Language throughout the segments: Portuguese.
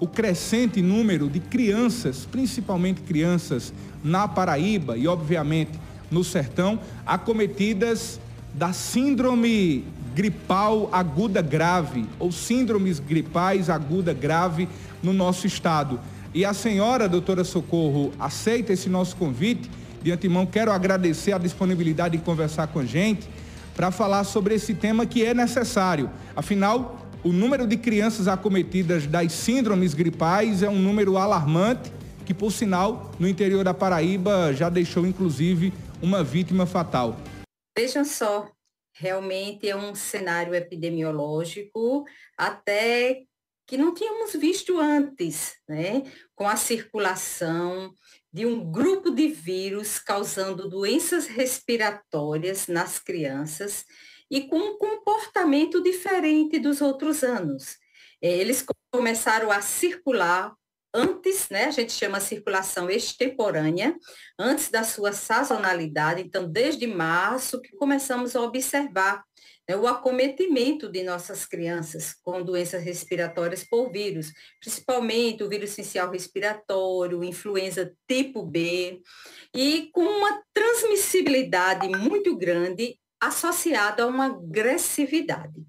o crescente número de crianças, principalmente crianças na Paraíba e, obviamente, no sertão, acometidas da síndrome gripal aguda grave ou síndromes gripais aguda grave no nosso estado. E a senhora, doutora Socorro, aceita esse nosso convite. De antemão, quero agradecer a disponibilidade de conversar com a gente para falar sobre esse tema que é necessário. Afinal, o número de crianças acometidas das síndromes gripais é um número alarmante, que, por sinal, no interior da Paraíba já deixou, inclusive, uma vítima fatal. Vejam só, realmente é um cenário epidemiológico até que não tínhamos visto antes, né? Com a circulação de um grupo de vírus causando doenças respiratórias nas crianças e com um comportamento diferente dos outros anos. É, eles começaram a circular antes, né, a gente chama circulação extemporânea, antes da sua sazonalidade, então desde março que começamos a observar né, o acometimento de nossas crianças com doenças respiratórias por vírus, principalmente o vírus essencial respiratório, influenza tipo B, e com uma transmissibilidade muito grande associada a uma agressividade.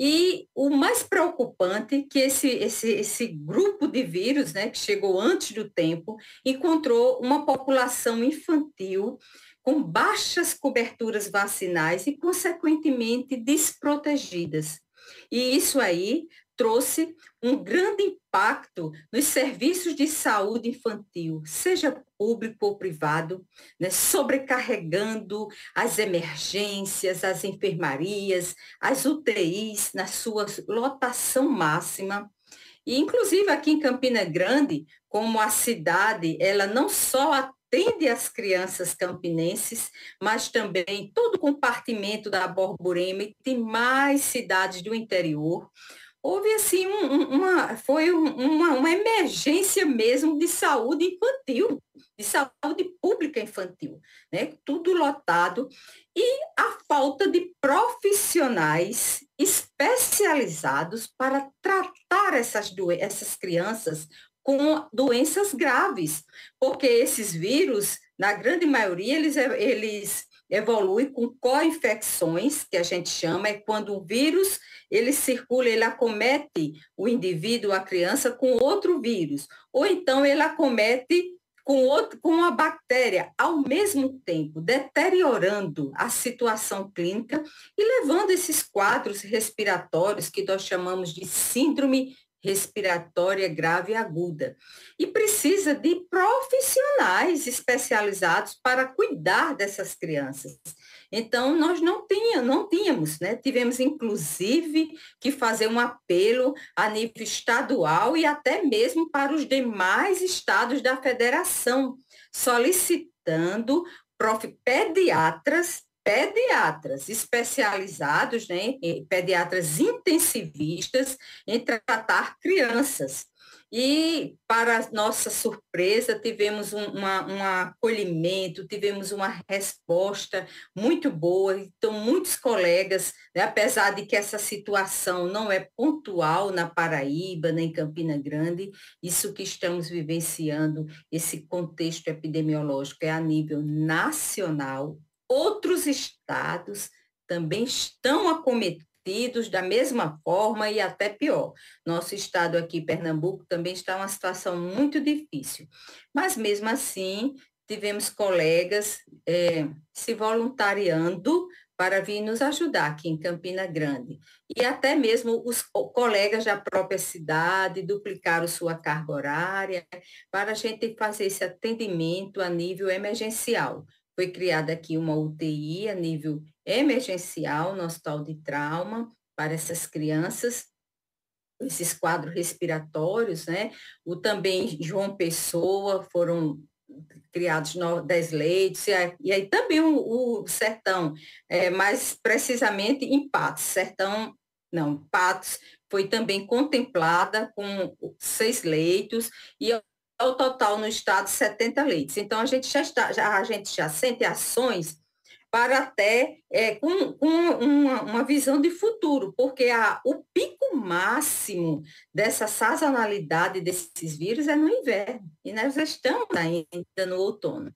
E o mais preocupante é que esse, esse, esse grupo de vírus, né, que chegou antes do tempo, encontrou uma população infantil com baixas coberturas vacinais e, consequentemente, desprotegidas. E isso aí trouxe um grande impacto nos serviços de saúde infantil, seja público ou privado, né, sobrecarregando as emergências, as enfermarias, as UTIs na sua lotação máxima. E, inclusive, aqui em Campina Grande, como a cidade, ela não só atende as crianças campinenses, mas também todo o compartimento da Borborema e tem mais cidades do interior, houve assim um, uma foi uma, uma emergência mesmo de saúde infantil, de saúde pública infantil, né? Tudo lotado e a falta de profissionais especializados para tratar essas essas crianças com doenças graves, porque esses vírus, na grande maioria, eles, eles evoluem com co-infecções, que a gente chama, é quando o vírus ele circula, ele acomete o indivíduo, a criança, com outro vírus. Ou então ele acomete com, outro, com uma bactéria ao mesmo tempo, deteriorando a situação clínica e levando esses quadros respiratórios que nós chamamos de síndrome respiratória grave e aguda. E precisa de profissionais especializados para cuidar dessas crianças. Então, nós não, tinha, não tínhamos, né? Tivemos, inclusive, que fazer um apelo a nível estadual e até mesmo para os demais estados da federação, solicitando prof, pediatras pediatras especializados, né, pediatras intensivistas em tratar crianças. E, para nossa surpresa, tivemos um, uma, um acolhimento, tivemos uma resposta muito boa. Então, muitos colegas, né, apesar de que essa situação não é pontual na Paraíba, nem em Campina Grande, isso que estamos vivenciando, esse contexto epidemiológico é a nível nacional, outros estados também estão acometidos da mesma forma e até pior. Nosso estado aqui, Pernambuco, também está em uma situação muito difícil. Mas mesmo assim, tivemos colegas é, se voluntariando para vir nos ajudar aqui em Campina Grande. E até mesmo os colegas da própria cidade duplicaram sua carga horária para a gente fazer esse atendimento a nível emergencial. Foi criada aqui uma UTI a nível emergencial no hospital de trauma para essas crianças, esses quadros respiratórios, né? O também João Pessoa foram criados 10 leitos, e aí, também o, o sertão, é, mais precisamente em Patos, sertão, não, Patos foi também contemplada com seis leitos, e ao total no estado 70 leitos. Então, a gente já, está, já, a gente já sente ações para até é, com, com uma, uma, visão de futuro, porque a, o pico máximo dessa sazonalidade desses vírus é no inverno, e nós estamos ainda no outono.